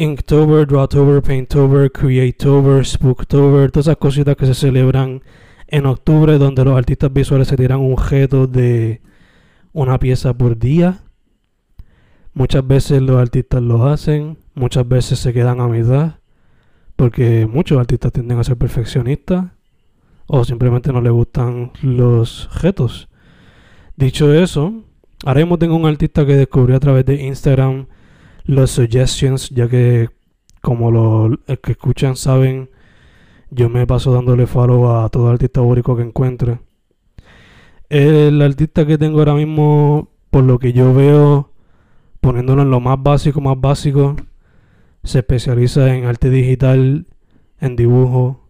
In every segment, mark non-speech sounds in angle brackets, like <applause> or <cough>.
Inktober, Drawtober, Painttober, Creatober, Spooktober. Todas esas cositas que se celebran en octubre, donde los artistas visuales se tiran un objeto de una pieza por día. Muchas veces los artistas lo hacen, muchas veces se quedan a mitad, porque muchos artistas tienden a ser perfeccionistas o simplemente no les gustan los objetos. Dicho eso, ahora mismo tengo un artista que descubrí a través de Instagram los suggestions, ya que como los que escuchan saben, yo me paso dándole follow a todo artista bórico que encuentre. El artista que tengo ahora mismo, por lo que yo veo, poniéndolo en lo más básico, más básico, se especializa en arte digital, en dibujo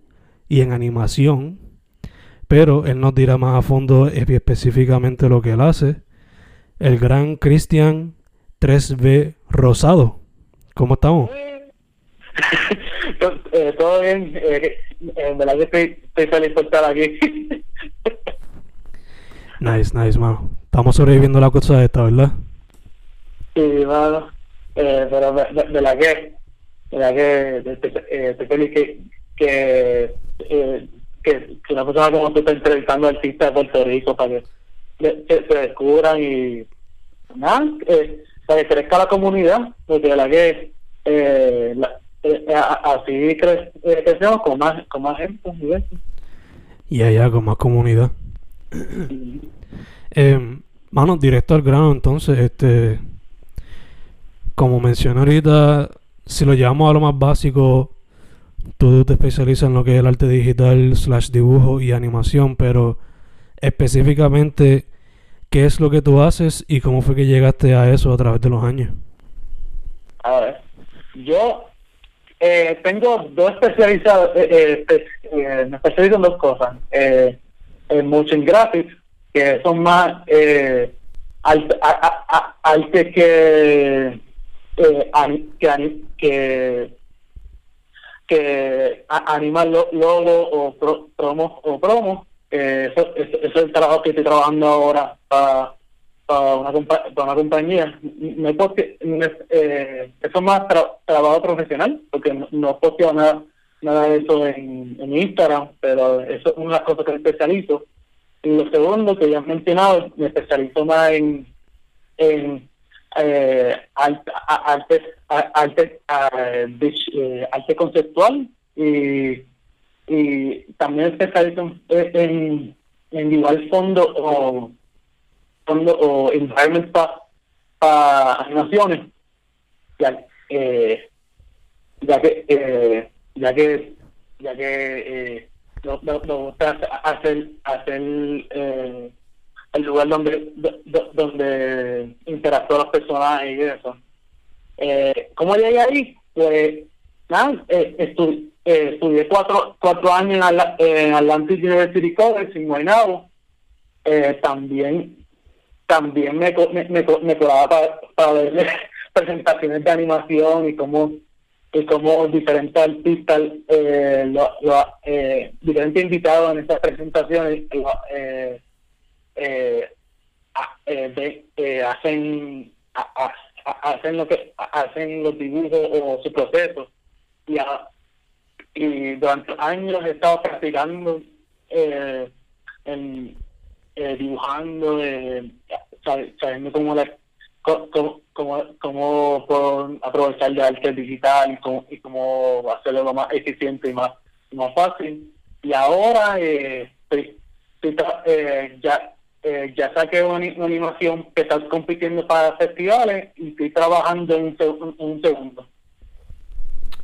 y en animación. Pero él nos dirá más a fondo específicamente lo que él hace. El gran Cristian 3B Rosado. ¿Cómo estamos? <laughs> eh, todo bien. Eh, en verdad que estoy, estoy feliz por estar aquí. <laughs> nice, nice, mano. Estamos sobreviviendo la cosa de esta, ¿verdad? Sí, mano. Eh, pero de, de, de, la que, de la que estoy, eh, feliz que, que, eh, que, que, una persona como tú está entrevistando a artistas de Puerto Rico para que, que se descubran y nada, eh, para que crezca la comunidad, porque la que eh, la, eh, así cre eh, crecemos con más, con más gente. Y allá con más comunidad. eh, mano, directo al grano, entonces, este, como mencioné ahorita, si lo llevamos a lo más básico, tú te especializas en lo que es el arte digital, slash dibujo y animación, pero específicamente, ¿qué es lo que tú haces y cómo fue que llegaste a eso a través de los años? A ver, yo eh, tengo dos especializados, eh, eh, me especializo en dos cosas. Eh, en motion graphics, que son más eh, arte, a, a, que, que, que, que animar logo o pro, promo o promo. eso, eso, eso, es el trabajo que estoy trabajando ahora para para una, para una compañía. No porque, eh, eso es más tra trabajo profesional, porque no, no posteo nada, nada de eso en, en, Instagram, pero eso es una de las cosas que especializo. Y lo segundo, que ya he mencionado, me especializo más en, en eh, arte, eh, arte conceptual y, y también especializo en, en, en igual fondo o environments para pa animaciones ya, eh, ya que eh, ya que ya que eh, no, no gusta hacer hacer eh, el lugar donde do, donde interactúan las personas y eso. Eh, ¿cómo llegué ahí? pues nada eh, estu eh, estudié cuatro cuatro años en, Atl en Atlantic University College en Guaynabo. Eh, también también me, me, me, me colaba para, ver <laughs> presentaciones de animación y cómo y como diferentes artistas, eh, lo, eh, diferentes invitados en estas presentaciones eh, eh, eh, hacen hacen lo que hacen los dibujos o su proceso. Y, y durante años he estado practicando eh, en, dibujando sabiendo cómo la cómo, cómo, cómo puedo aprovechar el arte digital y cómo, y cómo hacerlo lo más eficiente y más, más fácil. Y ahora eh, estoy, eh, ya eh, ya saqué una, animación que está compitiendo para festivales y estoy trabajando en un, segundo.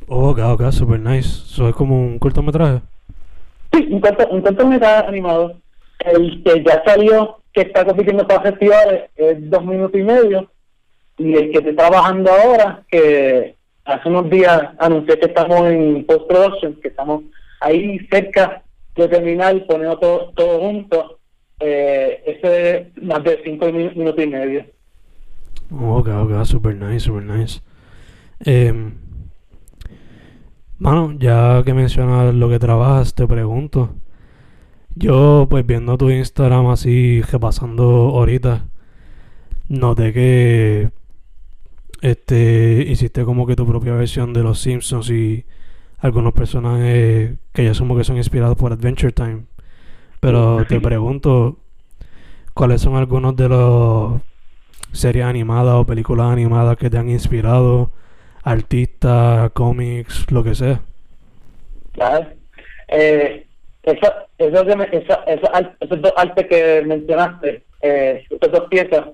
Oh, ok, ok, super nice. ¿Eso es como un cortometraje? Sí, un, corto, un cortometraje animado. El que ya salió que está compitiendo para festivales es dos minutos y medio y el que estoy trabajando ahora, que hace unos días anuncié que estamos en post-production, que estamos ahí cerca de terminar, poniendo todo, todo junto, eh, ese es más de cinco minutos y medio. Ok, ok, super nice, super nice. Eh, mano, ya que mencionas lo que trabajas, te pregunto. Yo, pues viendo tu Instagram así, repasando ahorita, noté que este hiciste como que tu propia versión de los Simpsons y algunos personajes que ya somos que son inspirados por Adventure Time. Pero te pregunto, ¿cuáles son algunos de los series animadas o películas animadas que te han inspirado? Artistas, cómics, lo que sea. Claro. Eh, eso, eso, eso, esos dos artes que mencionaste, eh, esas dos piezas,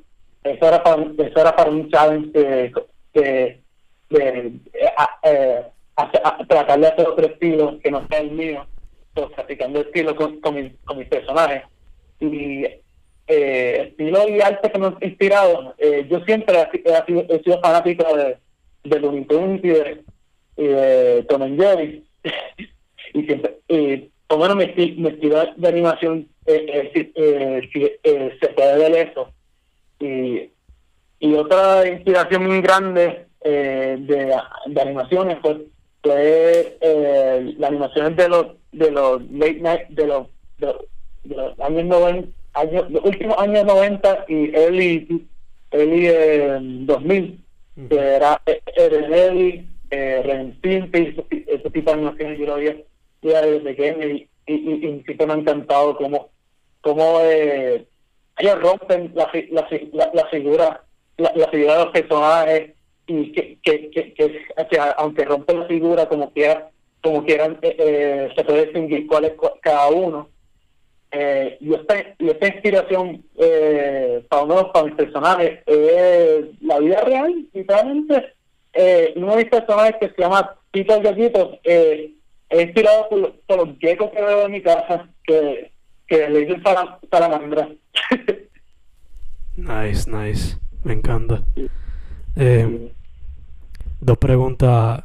eso era para, eso era para un challenge de, de, de, eh, tratar de hacer otro estilo que no sea el mío, pues, practicando estilo con, con, mi, con mis personajes. Y eh, estilo y arte que me han inspirado, eh, yo siempre he, sido, he sido fanático de, de Looney Tunes y de, y de Tom and Jerry. <laughs> y siempre, y bueno, mi, mi estilo de animación eh, eh, eh, eh, se puede ver eso. Y, y otra inspiración muy grande eh, de, de animaciones pues, fue eh, las animaciones de los de los late night, de los, de, los años 90, años, los últimos años 90 y early, early eh, 2000, que era Eddie, eh, Ren ese tipo de animaciones yo lo había desde pequeño y, y, y, siempre me ha encantado cómo, cómo eh, ellos rompen la, la, la, la figura la, la, figura de los personajes y que, que, que, que, aunque rompen la figura como quiera como quieran eh, eh, se puede distinguir cuál es cada uno. Eh, y esta y esta inspiración eh, para uno para mis personajes es la vida real literalmente. Eh, uno de mis personajes que se llama Tito Gajitos eh, he inspirado por, los geckos que veo en mi casa, que, que le dicen para, salamandra. <laughs> nice, nice. Me encanta. Eh, dos preguntas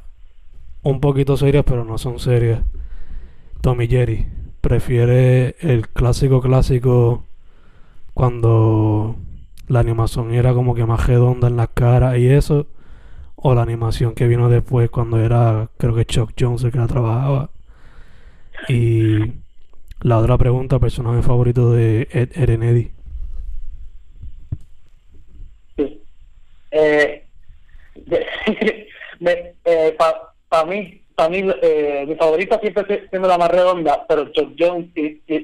un poquito serias, pero no son serias. Tommy Jerry, ¿prefiere el clásico clásico cuando la animación era como que más redonda en las caras y eso? O la animación que vino después cuando era, creo que Chuck Jones el que la trabajaba. Y la otra pregunta, personaje favorito de Ed Erenedi. Sí. Eh, <laughs> eh, Para mí, para mí eh, mi favorita siempre siendo la más redonda, pero Chuck Jones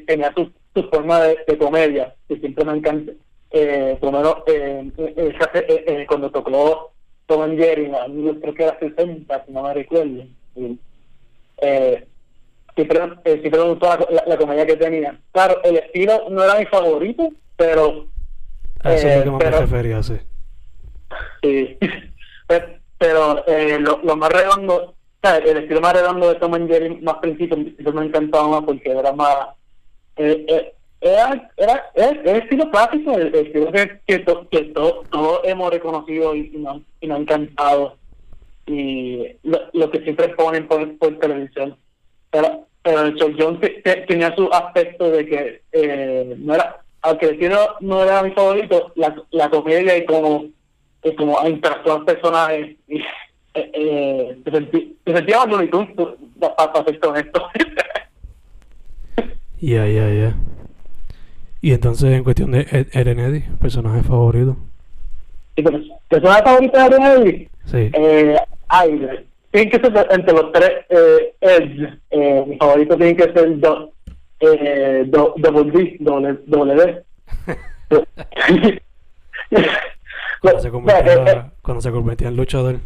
tenía su, forma de, comedia, que siempre me encanta. Eh, por lo menos eh, cuando tocó Tom and Jerry, creo que era 60, si no me recuerdo. Y, eh, siempre, eh, siempre me gustó la, la, comedia que tenía. Claro, el estilo no era mi favorito, pero... Eso es lo que me refería, sí. Sí, <laughs> pero, pero eh, lo, lo, más redondo, ¿sabes? el estilo más redondo de Tom and Jerry más principio me encantaba más porque era más... Eh, eh, era, era, era, el estilo clásico, el, estilo que, que, que to, todos hemos reconocido y, y, nos, y nos ha encantado. Y lo, lo que siempre ponen por, por televisión. Pero, pero el Jones tenía su aspecto de que eh, no era, aunque el estilo no era mi favorito, la, la comedia y como, y como interactuar personajes y, eh, eh, te, te sentías más para, para ser honesto. Ya, ya, ya. Y entonces, en cuestión de Ed, Eren Eddy, personaje favorito. ¿Y tu personaje favorito de Eren Sí. Eh, ay, tienen que ser entre los tres eh, Eds. Eh, mi favorito tiene que ser do, eh, do, Double D, doble, doble D. <laughs> Cuando se convertía, cuando se convertía en luchador.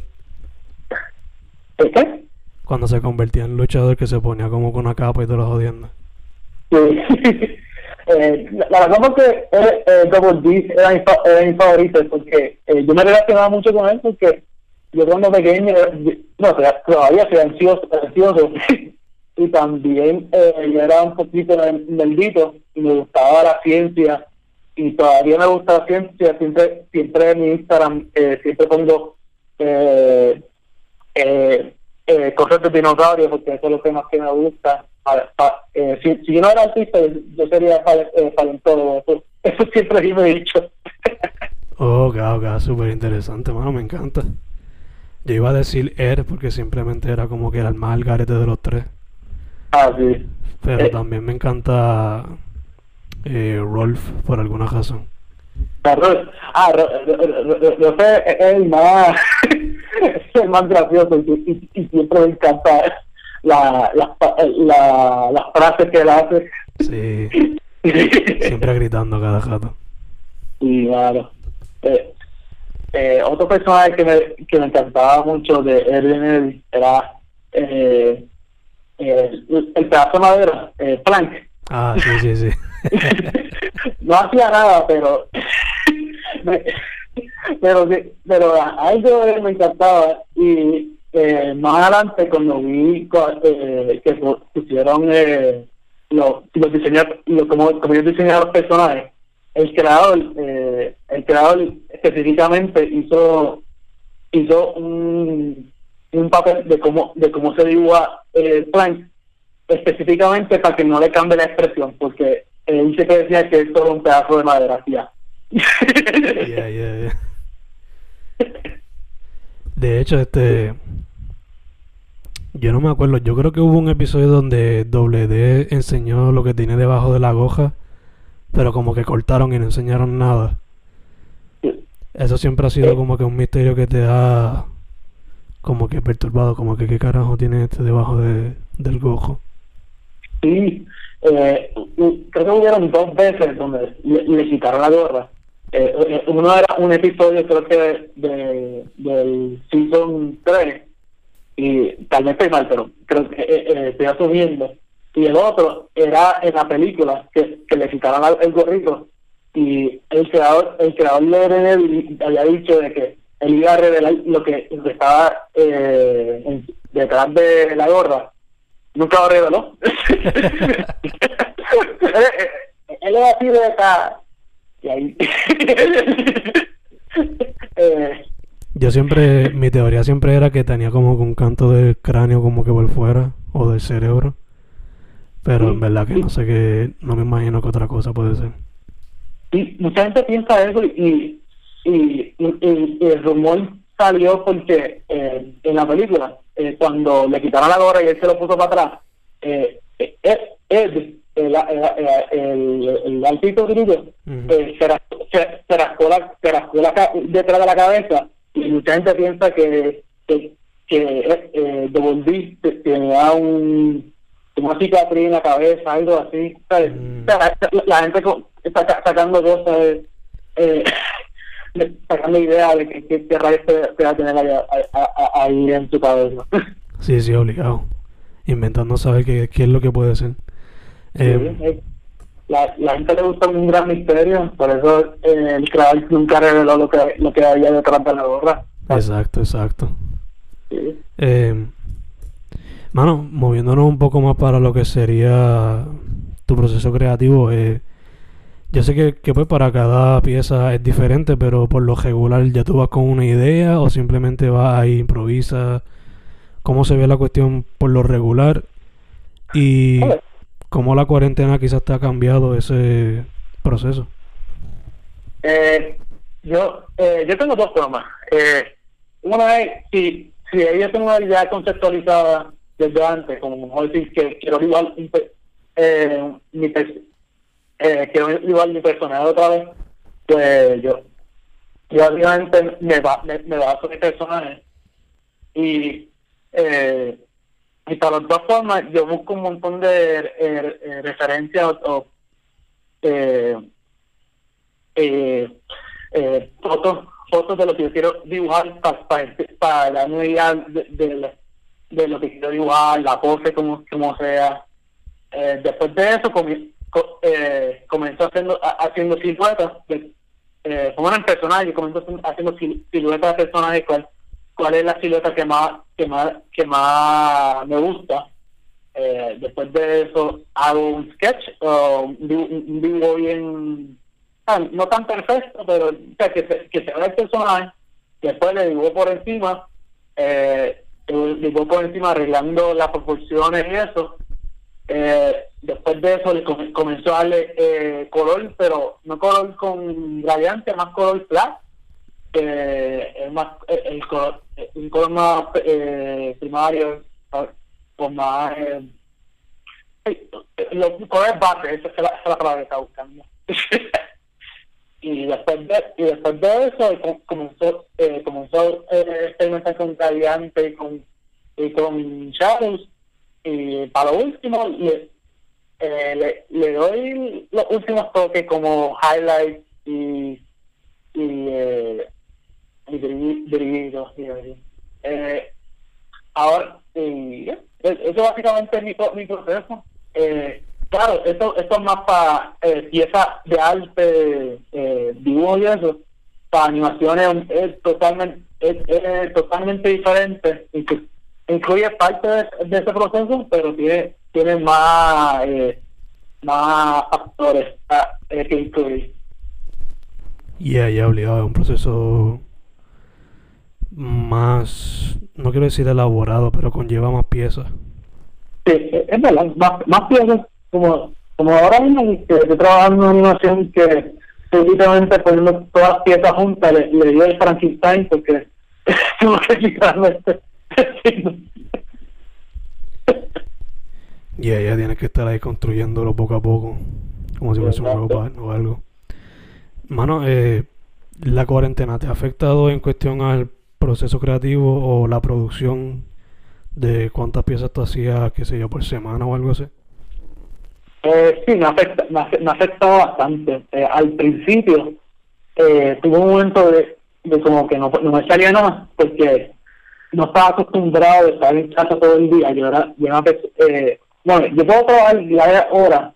¿Qué? Cuando se convertía en luchador que se ponía como con una capa y todo lo jodiendo. Sí. <laughs> Eh, la la verdad porque eh, eh, Double era mi, era mi favorito porque eh, yo me relacionaba mucho con él porque yo cuando pequeño, eh, no, todavía- soy ansioso, ansioso <laughs> y también eh, era un poquito maldito y me gustaba la ciencia y todavía me gusta la ciencia, siempre, siempre en mi Instagram eh, siempre pongo eh, eh, eh, cosas de dinosaurios porque eso es lo que más que me gusta. Eh, si, si yo no era artista, yo sería pale- eh, paleontólogo. Eso, eso siempre sí me he dicho. Oh, ok, ok, súper interesante, mano, me encanta. Yo iba a decir Er porque simplemente era como que era el más al garete de los tres. ah, sí. Pero Eh. también me encanta eh, Rolf por alguna razón. Ah, Ro- ah, Ro- Ro- Ro- Ro- Rofe es el más, es el más gracioso y, y- y siempre me encanta la, la, la, las frases que él hace. Sí, <laughs> siempre gritando cada rato. Y claro. Eh, eh, otro personaje que me, que me encantaba mucho de Erwin era eh, eh, el, el pedazo de madera, eh, Plank. Ah, sí, sí, sí. <laughs> no hacía nada, pero <laughs> me- pero pero a de él me encantaba y eh, más adelante cuando vi eh, que pu- pusieron eh, los los diseñadores lo, como, como ellos diseñaron los personajes el creador eh, el creador específicamente hizo hizo un, un papel de cómo de cómo se dibuja el Plank específicamente para que no le cambie la expresión porque él que decía que es solo un pedazo de madera. De hecho, este. Yo no me acuerdo. Yo creo que hubo un episodio donde Doble D enseñó lo que tiene debajo de la goja. Pero como que cortaron y no enseñaron nada. Eso siempre ha sido como que un misterio que te ha. Como que perturbado. Como que qué carajo tiene este debajo de, del gojo. Sí, eh, creo que hubieron dos veces donde le, le quitaron la gorra. Eh, eh, uno era un episodio, creo que de, del season 3, y tal vez estoy mal, pero creo que eh, eh, estoy asumiendo. Y el otro era en la película, que, que le quitaron la- el gorrito, y el creador el creador de René había dicho de que él iba a revelar lo que, estaba eh, detrás de la gorra nunca lo reveló. <laughs> él, es así de acá. Y ahí. <laughs> eh, Yo siempre. Mi teoría siempre era que tenía como un canto del cráneo como que por fuera. O del cerebro. Pero en verdad que no sé qué. No me imagino que otra cosa puede ser. y mucha gente piensa eso y, y, y, el rumor salió porque eh, en la película, eh, cuando le quitaron la gorra y él se lo puso para atrás, eh, eh, Ed, Ed, el, el, el, altito grillo, se, ras- se, se rascó la, se rascó la ca- detrás de la cabeza y mucha gente piensa que que, que eh, eh, Double D te- tenía un una cicatriz en la cabeza, algo así. ¿sabes? Mm. La, la gente está ca- sacando cosas, eh, eh, <laughs> sacando ideas de que, que, que rayos te, te va a tener ahí, ahí en tu cabeza. Sí, sí, obligado. Inventando saber qué, qué es lo que puede ser. Sí, eh, la, la gente le gusta un gran misterio, por eso eh, el creador nunca reveló lo que, lo que había detrás de la gorra. exacto, exacto. Sí. Eh, mano, moviéndonos un poco más para lo que sería tu proceso creativo, eh, yo sé que, que pues para cada pieza es diferente, pero por lo regular ya tú vas con una idea o simplemente vas ahí improvisa. ¿Cómo se ve la cuestión por lo regular? Y Vale. Cómo la cuarentena quizás te ha cambiado ese proceso. Eh, yo, eh, yo tengo dos formas. Eh, una es, si, si ellos tienen una idea conceptualizada desde antes, como mejor decir que quiero igual eh, mi, eh, quiero igual mi personaje otra vez, pues yo, yo obviamente me, va, me, me baso mi personaje y eh, y para las dos formas yo busco un montón de eh, eh, referencias o, eh, eh, fotos fotos de lo que yo quiero dibujar para, para, la idea de, de, lo que quiero dibujar, la pose como, como sea. después de eso comenzó haciendo, haciendo siluetas, como eran personajes, comenzó haciendo siluetas de personajes cual cuál es la silueta que más que más que más me gusta. Eh, después de eso hago un sketch o un, dibujo bien ah, no tan perfecto pero que se, que el personaje. Después le dibujo por encima eh, dibujo por encima arreglando las proporciones y eso. Eh, después de eso le comenzó a darle eh, color pero no color con gradiente más color flat que es más el color un color más eh, primario, con más... Eh, los colores base, esa es la, esa es la palabra que está buscando. <laughs> y después de, y después de eso comenzó eh, comenzó eh, experimentar con Radiante con y con Shadows y para lo último le, eh, le, doy los últimos toques como highlights y y eh, dirigido, eh, ahora, eh, eso básicamente es mi, mi proceso. Eh, claro, esto, esto es más eh, piezas de arte, eh, dibujo y eso. Para animaciones es totalmente, es, totalmente diferente. Incluye parte de, ese proceso, pero tiene, tiene más, eh, más factores ah, eh, que incluir. Y yeah, ya obligado, es un proceso más, no quiero decir elaborado, pero conlleva más piezas. Sí, es verdad, más, más piezas, como, como ahora mismo que estoy trabajando en una animación que literalmente poniendo todas las piezas juntas, le, le dio el Frankenstein porque <laughs> que Y ella tiene que estar ahí construyéndolo poco a poco, como si fuese un robot o algo. Mano, eh, la cuarentena te ha afectado en cuestión al proceso creativo o la producción de cuántas piezas tú hacías, qué sé yo, por semana o algo así? Eh, sí, me afecta, me, afecta bastante. Eh, al principio eh, tuve un momento de, de como que no, no me salía nada porque no estaba acostumbrado a estar en casa todo el día. Yo era, yo eh, bueno, yo puedo trabajar la hora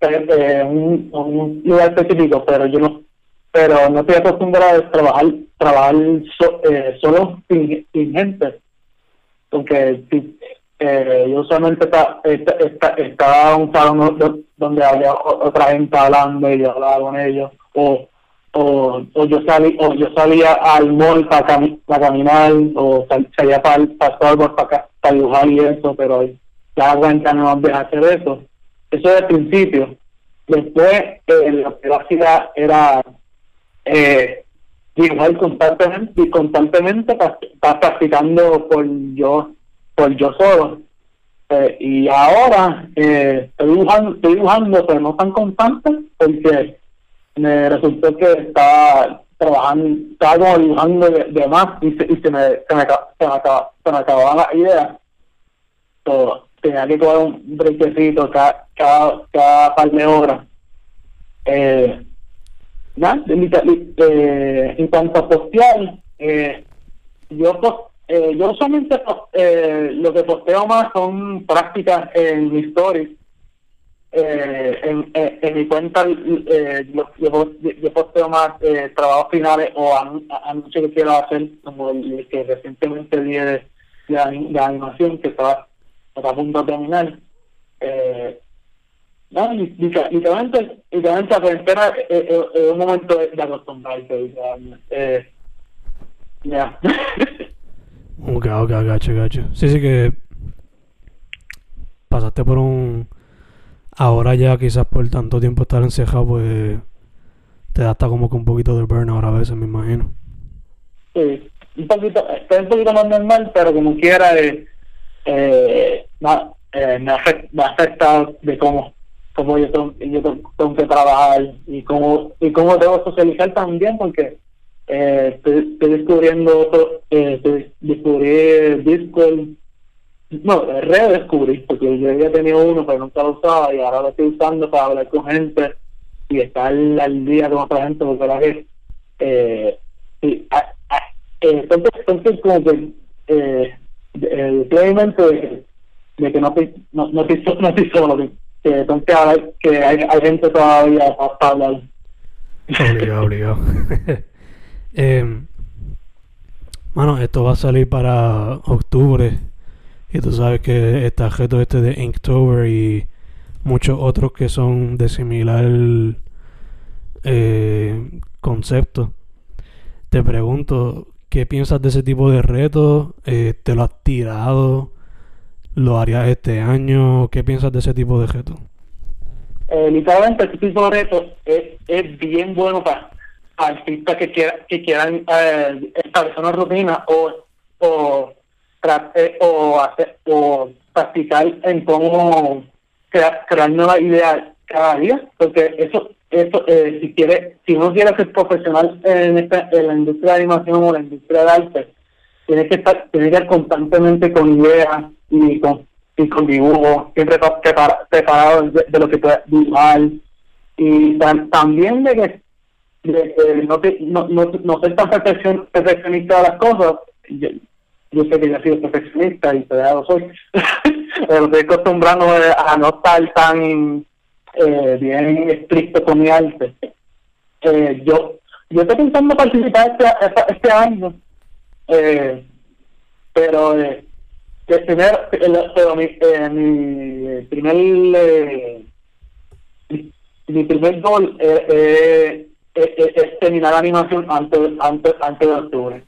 en eh, un, un lugar específico, pero yo no pero no estoy acostumbrado a trabajar trabajar eh, solo sin, gente. Porque eh, yo solamente estaba en un salón donde había otra gente hablando y yo hablaba con ellos. O o, o yo salí o yo salía al mall para, caminar o salía para, para, para, para dibujar y eso pero ya cuenta no nos deja hacer eso. Eso es el principio. Después eh, la privacidad era eh, igual constantemente constantemente está practicando por yo por yo solo. Eh, y ahora eh, estoy dibujando estoy dibujando pero no tan constante porque me resultó que estaba trabajando estaba dibujando de, más y se, y se me se me, se me, so, tenía que coger un brequecito cada, cada, cada par de horas. Eh, eh, en cuanto a postear, eh, yo eh, yo solamente eh, lo que posteo más son prácticas en mi stories. Eh, en, en, mi cuenta eh, yo, yo, posteo más trabajos finales o anuncios que quiero hacer, como el que recientemente di de, de, animación que estaba a punto de terminar. Eh, no, literalmente, literalmente la cuarentena es, un momento de, acostumbrarse. Eh, ya. <laughs> ok, ok, gacho, gacho. Sí, sí que pasaste por un... Ahora ya quizás por tanto tiempo estar encejado, pues te da hasta como que un poquito de burnout a veces, me imagino. Sí, un poquito, estoy un poquito más normal, pero como quiera, eh, eh, eh, me, afecta, me afecta de cómo, cómo yo, tengo, yo tengo que trabajar y cómo, y cómo debo socializar también, porque eh, estoy, descubriendo otro, eh, descubrí Discord, no, redescubrí, porque yo había tenido uno, pero nunca lo usaba y ahora lo estoy usando para hablar con gente y estar al día con otra gente, porque la vez, eh, sí, eh, entonces, como que eh, el de, de que no estoy, no, no estoy, no estoy solo, que, que hay, gente todavía para hablar. Obligado, obligado. <laughs> eh, bueno, esto va a salir para octubre. Y tú sabes que está objeto este de Inktober y muchos otros que son de similar eh, concepto. Te pregunto, ¿qué piensas de ese tipo de retos? Eh, ¿Te lo has tirado? ¿Lo harías este año? ¿Qué piensas de ese tipo de retos? Eh, literalmente, este tipo de retos es, es bien bueno para artistas que, quiera, que quieran eh, establecer una rutina o, o, eh, o, hacer, o practicar en cómo crear, crear nuevas ideas cada día, porque eso, eso eh, si quiere, si uno quiere ser profesional en, esta, en la industria de animación o la industria de arte, tiene que estar, tiene que estar constantemente con ideas y con y con siempre preparado de, lo que puede dibujar y también de que no, te, no, no, no ser tan perfeccionista de las cosas. Yo, yo, sé que yo he sido perfeccionista y todavía lo soy, <laughs> pero estoy acostumbrando a no estar tan eh, bien estricto con mi arte. Eh, yo yo estoy pensando participar este, este año, eh, pero eh, el primer, pero mi, eh, mi primer eh, mi primer gol eh, eh es, terminar la animación antes, antes, antes de octubre.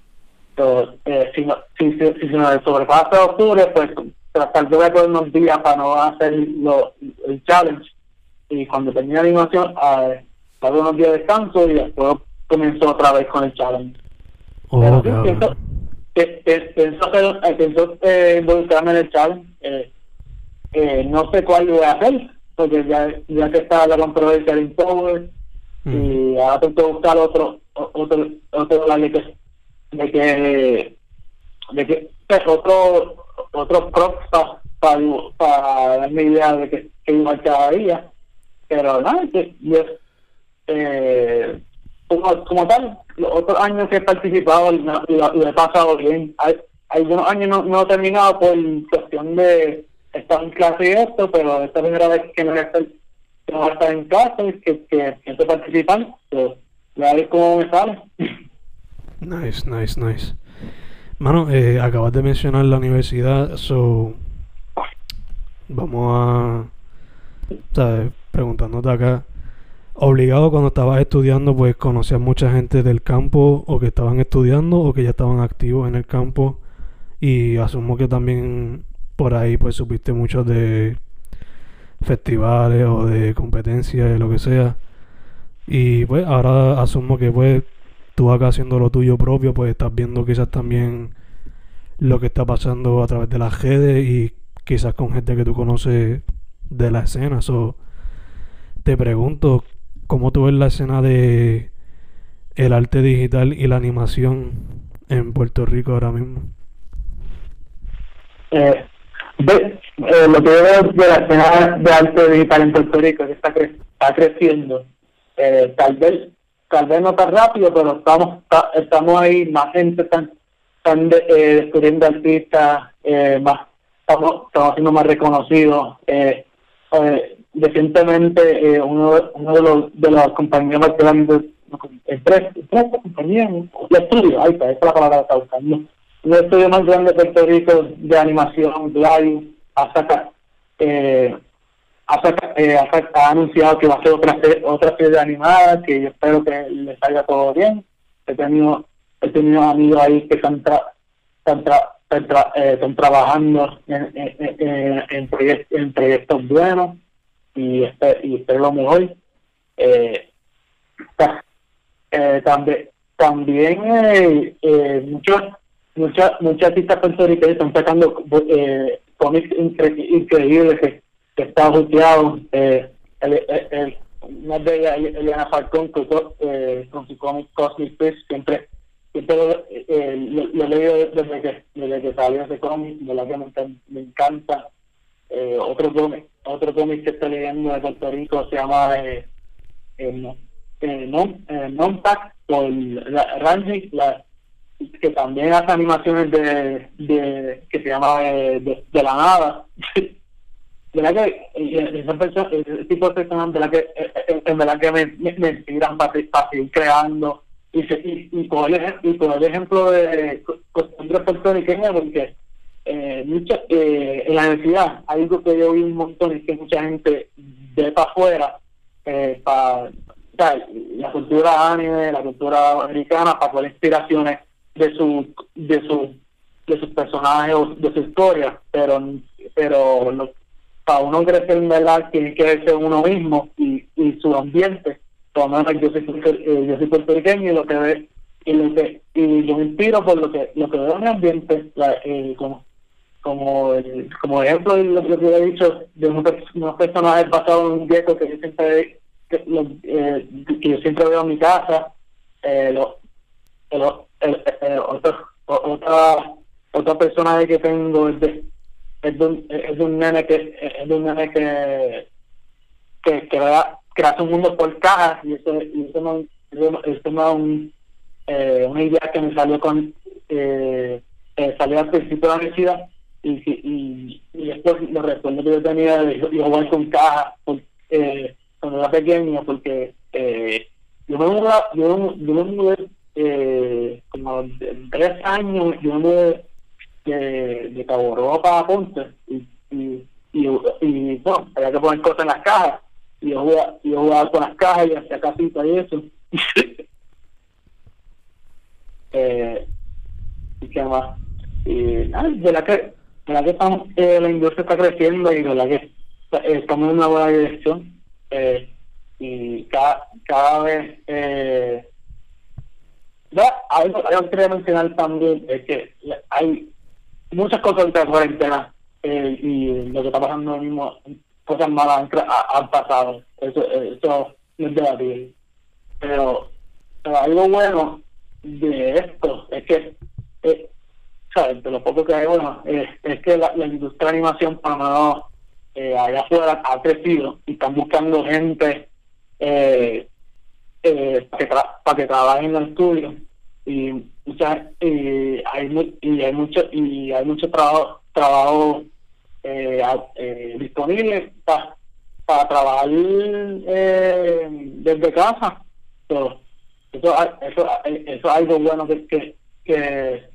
Entonces, eh, si, si, si, si, se sobrepasa octubre, pues tratar de ver unos días para no hacer lo, el challenge. Y cuando termine la animación, eh, hago unos días de descanso y después comienzo otra vez con el challenge. Oh, Pero sí, pienso, pienso, hacer, pienso eh, involucrarme en el challenge. Eh, eh, no sé cuál voy a hacer, porque ya, ya que está la controversia de Power, y ahora tengo que buscar otro otro otro de que de que de que pues, otro otro props para para darme idea de que, que igual cada día pero nada que yo eh, como, como tal los otros años que he participado lo, he pasado bien hay algunos años no, no he terminado por cuestión de estar en clase y esto pero esta primera vez que me voy a estar que en casa, que, que pienso participar, pues a ver cómo me sale. <laughs> Nice, nice, nice. Mano, eh, acabas de mencionar la universidad, so vamos a, ¿sabes? Preguntándote acá. Obligado cuando estabas estudiando, pues conocías mucha gente del campo o que estaban estudiando o que ya estaban activos en el campo y asumo que también por ahí pues supiste mucho de festivales o de competencias, lo que sea. Y pues ahora asumo que pues tú acá haciendo lo tuyo propio, pues estás viendo quizás también lo que está pasando a través de las redes y quizás con gente que tú conoces de la escena. So, te pregunto, ¿cómo tú ves la escena de el arte digital y la animación en Puerto Rico ahora mismo? Eh, eh, lo que yo veo de la escena de arte digital en Puerto Rico es que está, está creciendo. Eh, tal vez tal vez no tan rápido, pero estamos estamos ahí, más gente están, están eh, descubriendo artistas, eh, más estamos, estamos siendo más reconocidos. Eh, eh, recientemente eh, uno, uno de los de las compañías más grandes, tres compañías, el estudio, ahí está, esa es la palabra que está buscando. Un estudio más grande de Puerto Rico de animación, live, ha, saca, eh, ha, eh, ha, anunciado que va a hacer otra, otra serie animada, que yo espero que le salga todo bien. He tenido, he tenido amigos ahí que están, están, eh, están, trabajando en, en, en, en proyectos buenos y, espero, y espero lo mejor. Eh, eh, también también eh, eh, muchos muchas muchas artistas puertorriqueños están sacando eh, cómics increíbles que, están juteados. Eh, el, el, una de ellas, Eliana Falcón, que, eh, con su cómic Cosmic Fish, siempre, siempre lo, lo, leído desde que, desde que salió ese cómic, de la que me, encanta. Eh, otro cómic otro cómic que estoy leyendo de Puerto Rico se llama eh, eh, eh, non, eh, non por Ranji, la, que también hace animaciones de, de que se llama eh, de, de, la nada. <laughs> de la que persona, ese tipo de personas de la que en verdad que me, me, me inspiran para, para, seguir creando y, y, y, por el, y por el ejemplo de costumbres puertorriqueñas porque eh, mucha, eh, en la universidad algo que yo vi un montón es que mucha gente de para afuera eh, para la cultura anime, la cultura americana, para poner inspiraciones de su, de su, de sus personajes o de su historia, pero pero lo, para uno crecer en verdad tiene que ser uno mismo y, y su ambiente. Por lo menos yo soy, eh, yo soy puertorriqueño y lo que ve, y lo que y yo me inspiro por lo que lo que veo en mi ambiente, la, eh, como como el, como ejemplo de lo que he dicho de unos, unos personajes basados en un viejo que yo siempre que, lo, eh, que yo siempre veo en mi casa eh, lo, el, otro, otra otra personaje que tengo es de es de un, es de un nene que es de un nene que que, que, que hace un mundo por cajas y eso, y eso no eso no es un, eh, una idea que me salió con eh, salió al principio de la universidad y, y, y después lo recuerdo que yo tenía de, de jugar con cajas eh, cuando era pequeño porque eh, yo me mudé, yo, yo me mudé eh, como de tres años yo me mudé de, de Cabo a Ponce y, y, y, y bueno, había que poner cosas en las cajas y yo jugaba, yo jugaba con las cajas y hacía casitas y eso <laughs> eh, y qué más y nada, de la que la que eh, la industria está creciendo y la que estamos en una buena dirección eh, y cada, cada vez eh, algo, algo que quería mencionar también es que hay muchas cosas de cuarentena eh, y lo que está pasando ahora mismo cosas malas han, pasado. Eso, eso no es debatible. Pero, pero algo bueno de esto es que ¿sabes? de lo poco que hay bueno es, que la, industria de animación para eh, allá afuera ha crecido y están buscando gente eh, eh, para, que para que trabaje en el estudio y y hay y hay mucho y hay mucho trabajo trabajo eh, eh, disponible para para trabajar eh, desde casa so, eso eso eso es algo bueno que que, que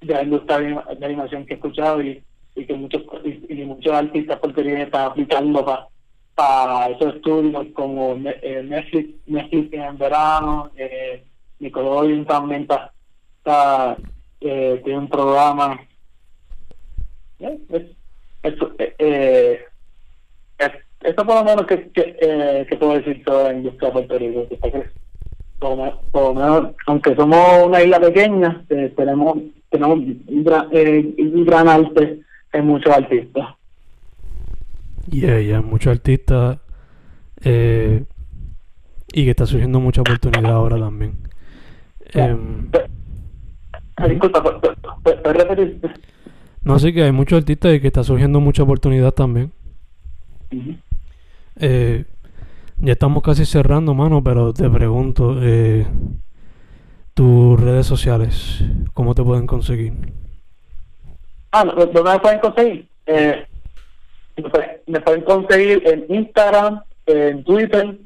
de la industria de animación que he escuchado y, y que muchos y, muchos artistas porteños están aplicando para para esos estudios como eh, Netflix, Netflix en verano, eh, Nickelodeon también está, eh, tiene un programa. Eh, es, es, eh, es, esto por lo menos que, que, eh, puedo decir toda la industria de Puerto Rico, que está por, por lo menos, aunque somos una isla pequeña, eh, tenemos tenemos un gran, eh, un gran arte en muchos artistas. Yeah, yeah, muchos artistas eh, y que está surgiendo mucha oportunidad ahora también. Eh, disculpa, ¿puedes repetir? No, sí que hay muchos artistas y que está surgiendo mucha oportunidad también. Uh -huh. eh, ya estamos casi cerrando, mano, pero te pregunto, eh, tus redes sociales, ¿cómo te pueden conseguir? Ah, ¿dónde me pueden conseguir? Eh, me pueden conseguir en Instagram, en Twitter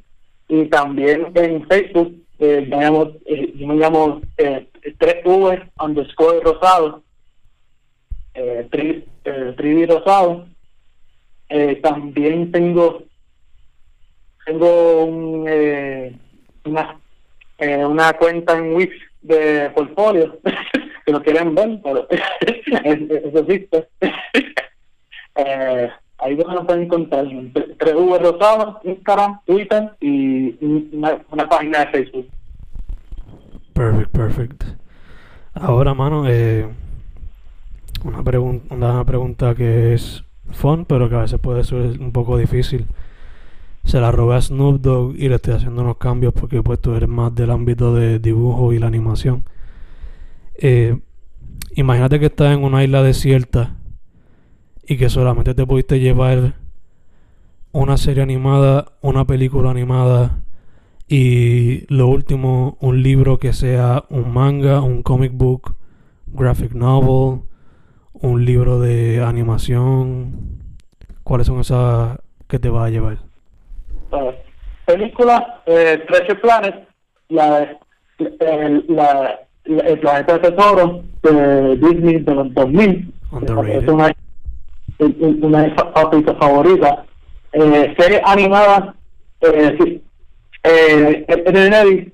y también en Facebook. Eh, eh, yo me llamo eh, 3V underscore rosado, eh, tri, eh, rosado. Eh, también tengo tengo un, eh, una eh, una cuenta en Wix de portfolio <laughs> que no quieren ver pero <laughs> eso existe <laughs> eh, ahí nos pueden encontrar 3V Rosado, Instagram, Twitter y una, una página de Facebook Perfect, perfect. Ahora, mano, eh, una, pregunta una pregunta que es fun, pero que a veces puede ser un poco difícil. Se la robé a Snoop Dogg y le estoy haciendo unos cambios porque pues tú eres más del ámbito de dibujo y la animación. Eh, imagínate que estás en una isla desierta y que solamente te pudiste llevar una serie animada, una película animada y lo último, un libro que sea un manga, un comic book, graphic novel, un libro de animación. ¿Cuáles son esas que te va a llevar? Uh, película, eh, Treasure Planet, la, el, la, el planeta de tesoro de Disney de los 2000. Es una, una de mis favoritas eh, series animadas, eh, sí, eh, <laughs>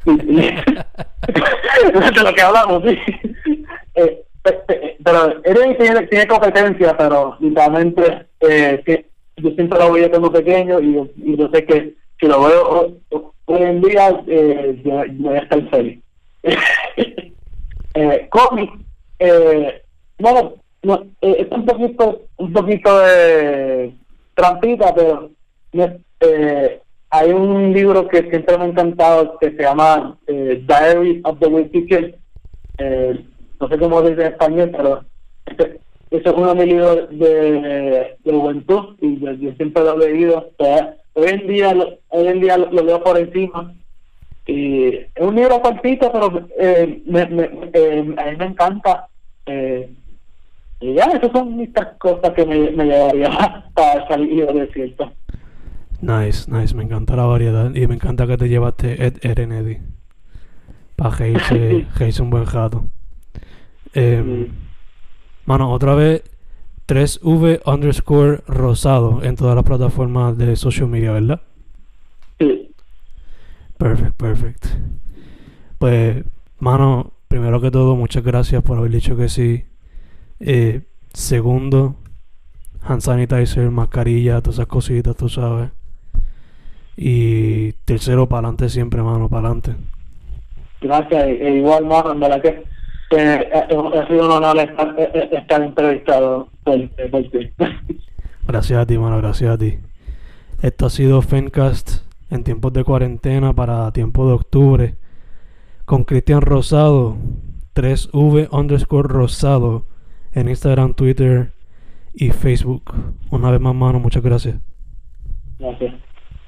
<laughs> de lo que hablamos, sí. Eh, pero Eddie tiene, tiene competencia, pero literalmente eh, yo siempre lo voy cuando pequeño y, y yo sé que si lo veo hoy en día, eh, yo, voy a estar feliz. <laughs> eh, cómic, eh, bueno, no, eh, un poquito, un poquito de trampita, pero eh, hay un libro que siempre me ha encantado que se llama eh, Diary of the Wicked eh, no sé cómo dice en español, pero este, ese es uno de mis libros de, de juventud y yo, siempre lo he leído. hoy en día, hoy en día lo, leo por encima. Y es un libro cortito, pero eh, me, me, eh, a mí me encanta. Eh, y ya, esas son mis cosas que me, me llevaría <laughs> a salir del desierto. Nice, nice, me encanta la variedad y me encanta que te llevaste Ed Erenedi para Hayes un buen jato. Eh, Mano, otra vez 3V underscore rosado en todas las plataformas de social media, ¿verdad? Sí. Perfect, perfect. Pues, mano, primero que todo, muchas gracias por haber dicho que sí. Eh, segundo, hand sanitizer, mascarilla, todas esas cositas, tú sabes. Y tercero, para adelante siempre, mano, para adelante. Gracias, e igual, mano, en verdad que eh, ha sido un honor estar, estar entrevistado por, ti. <laughs> Gracias a ti, mano, gracias a ti. Esto ha sido Fencast en tiempos de cuarentena para tiempo de octubre con Cristian Rosado, 3V underscore Rosado en Instagram, Twitter y Facebook. Una vez más, mano, muchas gracias. Gracias.